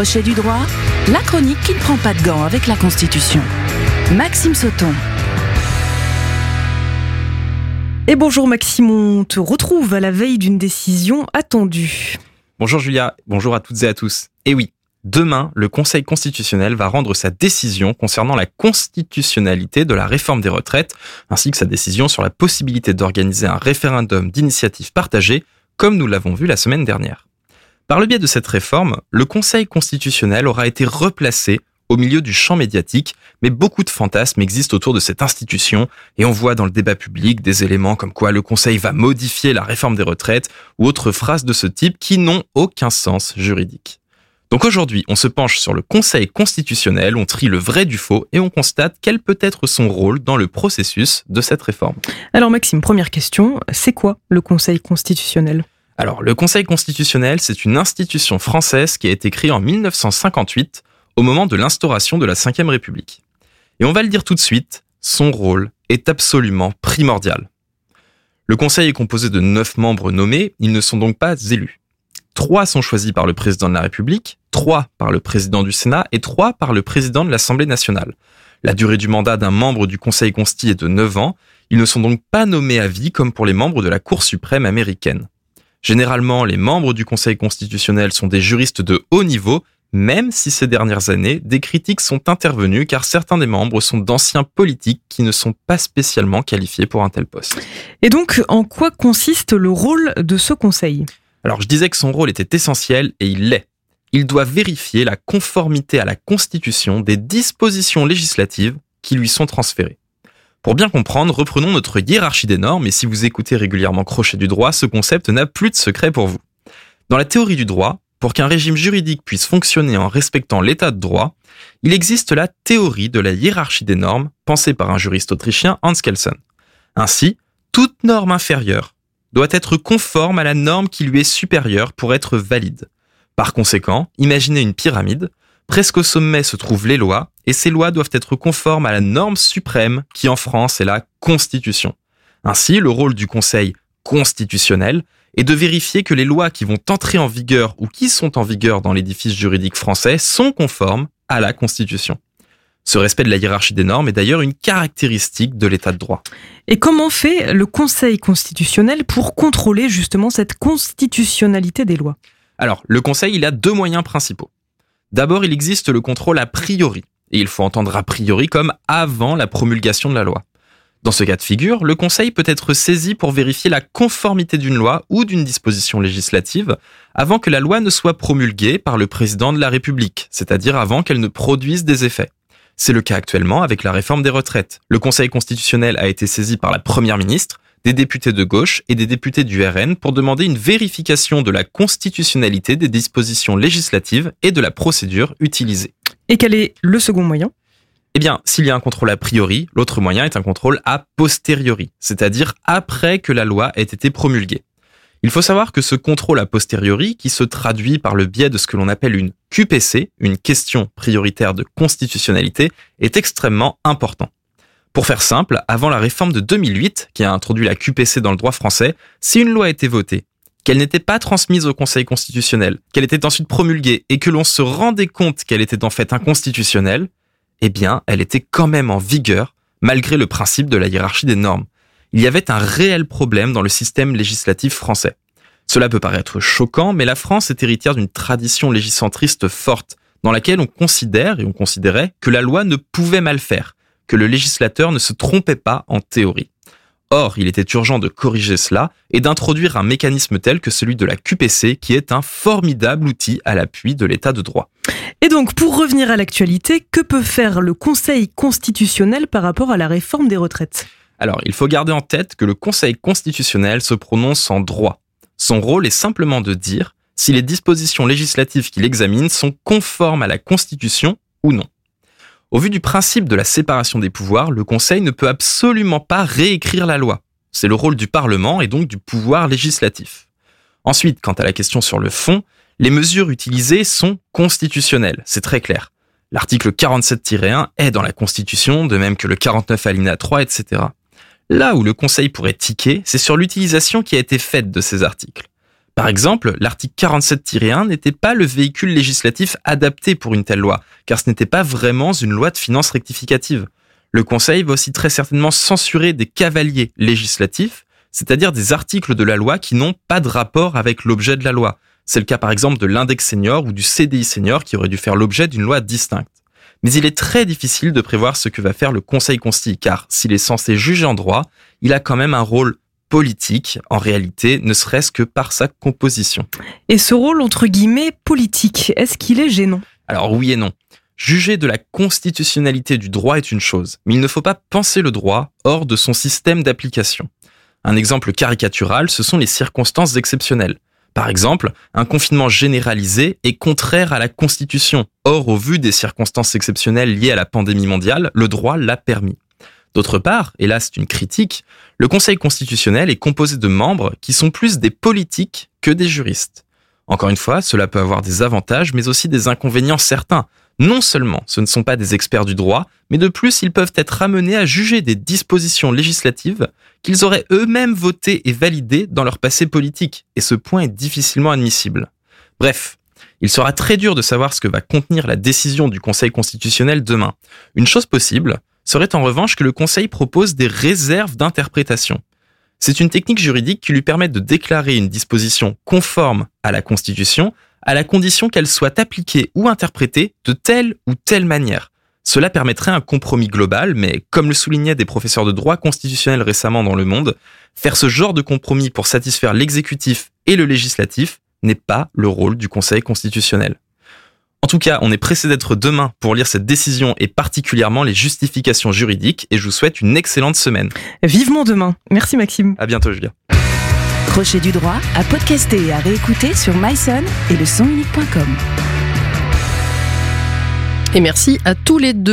Crochet du droit, la chronique qui ne prend pas de gants avec la Constitution. Maxime Sauton. Et bonjour Maxime, on te retrouve à la veille d'une décision attendue. Bonjour Julia, bonjour à toutes et à tous. Et oui, demain, le Conseil constitutionnel va rendre sa décision concernant la constitutionnalité de la réforme des retraites, ainsi que sa décision sur la possibilité d'organiser un référendum d'initiative partagée, comme nous l'avons vu la semaine dernière. Par le biais de cette réforme, le Conseil constitutionnel aura été replacé au milieu du champ médiatique, mais beaucoup de fantasmes existent autour de cette institution et on voit dans le débat public des éléments comme quoi le Conseil va modifier la réforme des retraites ou autres phrases de ce type qui n'ont aucun sens juridique. Donc aujourd'hui, on se penche sur le Conseil constitutionnel, on trie le vrai du faux et on constate quel peut être son rôle dans le processus de cette réforme. Alors Maxime, première question, c'est quoi le Conseil constitutionnel? Alors, le Conseil constitutionnel, c'est une institution française qui a été créée en 1958, au moment de l'instauration de la Ve République. Et on va le dire tout de suite, son rôle est absolument primordial. Le Conseil est composé de neuf membres nommés, ils ne sont donc pas élus. Trois sont choisis par le président de la République, trois par le président du Sénat et trois par le président de l'Assemblée nationale. La durée du mandat d'un membre du Conseil consti est de 9 ans, ils ne sont donc pas nommés à vie comme pour les membres de la Cour suprême américaine. Généralement, les membres du Conseil constitutionnel sont des juristes de haut niveau, même si ces dernières années, des critiques sont intervenues car certains des membres sont d'anciens politiques qui ne sont pas spécialement qualifiés pour un tel poste. Et donc, en quoi consiste le rôle de ce Conseil? Alors, je disais que son rôle était essentiel et il l'est. Il doit vérifier la conformité à la Constitution des dispositions législatives qui lui sont transférées. Pour bien comprendre, reprenons notre hiérarchie des normes, et si vous écoutez régulièrement Crochet du droit, ce concept n'a plus de secret pour vous. Dans la théorie du droit, pour qu'un régime juridique puisse fonctionner en respectant l'état de droit, il existe la théorie de la hiérarchie des normes, pensée par un juriste autrichien Hans Kelsen. Ainsi, toute norme inférieure doit être conforme à la norme qui lui est supérieure pour être valide. Par conséquent, imaginez une pyramide, presque au sommet se trouvent les lois, et ces lois doivent être conformes à la norme suprême qui en France est la Constitution. Ainsi, le rôle du Conseil constitutionnel est de vérifier que les lois qui vont entrer en vigueur ou qui sont en vigueur dans l'édifice juridique français sont conformes à la Constitution. Ce respect de la hiérarchie des normes est d'ailleurs une caractéristique de l'état de droit. Et comment fait le Conseil constitutionnel pour contrôler justement cette constitutionnalité des lois? Alors, le Conseil, il a deux moyens principaux. D'abord, il existe le contrôle a priori, et il faut entendre a priori comme avant la promulgation de la loi. Dans ce cas de figure, le Conseil peut être saisi pour vérifier la conformité d'une loi ou d'une disposition législative avant que la loi ne soit promulguée par le président de la République, c'est-à-dire avant qu'elle ne produise des effets. C'est le cas actuellement avec la réforme des retraites. Le Conseil constitutionnel a été saisi par la Première ministre, des députés de gauche et des députés du RN pour demander une vérification de la constitutionnalité des dispositions législatives et de la procédure utilisée. Et quel est le second moyen? Eh bien, s'il y a un contrôle a priori, l'autre moyen est un contrôle a posteriori, c'est-à-dire après que la loi ait été promulguée. Il faut savoir que ce contrôle a posteriori, qui se traduit par le biais de ce que l'on appelle une QPC, une question prioritaire de constitutionnalité, est extrêmement important. Pour faire simple, avant la réforme de 2008, qui a introduit la QPC dans le droit français, si une loi était votée qu'elle n'était pas transmise au Conseil constitutionnel, qu'elle était ensuite promulguée et que l'on se rendait compte qu'elle était en fait inconstitutionnelle, eh bien, elle était quand même en vigueur, malgré le principe de la hiérarchie des normes. Il y avait un réel problème dans le système législatif français. Cela peut paraître choquant, mais la France est héritière d'une tradition légicentriste forte, dans laquelle on considère et on considérait que la loi ne pouvait mal faire, que le législateur ne se trompait pas en théorie. Or, il était urgent de corriger cela et d'introduire un mécanisme tel que celui de la QPC qui est un formidable outil à l'appui de l'état de droit. Et donc, pour revenir à l'actualité, que peut faire le Conseil constitutionnel par rapport à la réforme des retraites? Alors, il faut garder en tête que le Conseil constitutionnel se prononce en droit. Son rôle est simplement de dire si les dispositions législatives qu'il examine sont conformes à la Constitution ou non. Au vu du principe de la séparation des pouvoirs, le Conseil ne peut absolument pas réécrire la loi. C'est le rôle du Parlement et donc du pouvoir législatif. Ensuite, quant à la question sur le fond, les mesures utilisées sont constitutionnelles, c'est très clair. L'article 47-1 est dans la Constitution, de même que le 49 alinéa 3, etc. Là où le Conseil pourrait tiquer, c'est sur l'utilisation qui a été faite de ces articles. Par exemple, l'article 47-1 n'était pas le véhicule législatif adapté pour une telle loi, car ce n'était pas vraiment une loi de finances rectificative. Le Conseil va aussi très certainement censurer des cavaliers législatifs, c'est-à-dire des articles de la loi qui n'ont pas de rapport avec l'objet de la loi. C'est le cas par exemple de l'index senior ou du CDI senior qui aurait dû faire l'objet d'une loi distincte. Mais il est très difficile de prévoir ce que va faire le Conseil consti, car s'il est censé juger en droit, il a quand même un rôle politique, en réalité, ne serait-ce que par sa composition. Et ce rôle, entre guillemets, politique, est-ce qu'il est gênant? Alors oui et non. Juger de la constitutionnalité du droit est une chose, mais il ne faut pas penser le droit hors de son système d'application. Un exemple caricatural, ce sont les circonstances exceptionnelles. Par exemple, un confinement généralisé est contraire à la Constitution. Or, au vu des circonstances exceptionnelles liées à la pandémie mondiale, le droit l'a permis. D'autre part, et là c'est une critique, le Conseil constitutionnel est composé de membres qui sont plus des politiques que des juristes. Encore une fois, cela peut avoir des avantages mais aussi des inconvénients certains. Non seulement ce ne sont pas des experts du droit, mais de plus ils peuvent être amenés à juger des dispositions législatives qu'ils auraient eux-mêmes votées et validées dans leur passé politique, et ce point est difficilement admissible. Bref, il sera très dur de savoir ce que va contenir la décision du Conseil constitutionnel demain. Une chose possible serait en revanche que le Conseil propose des réserves d'interprétation. C'est une technique juridique qui lui permet de déclarer une disposition conforme à la Constitution à la condition qu'elle soit appliquée ou interprétée de telle ou telle manière. Cela permettrait un compromis global, mais comme le soulignaient des professeurs de droit constitutionnel récemment dans le monde, faire ce genre de compromis pour satisfaire l'exécutif et le législatif n'est pas le rôle du Conseil constitutionnel. En tout cas, on est pressé d'être demain pour lire cette décision et particulièrement les justifications juridiques et je vous souhaite une excellente semaine. Vivement demain. Merci Maxime. À bientôt Julia. Crochet du droit à podcaster et à réécouter sur myson et le sonunique.com. Et merci à tous les deux.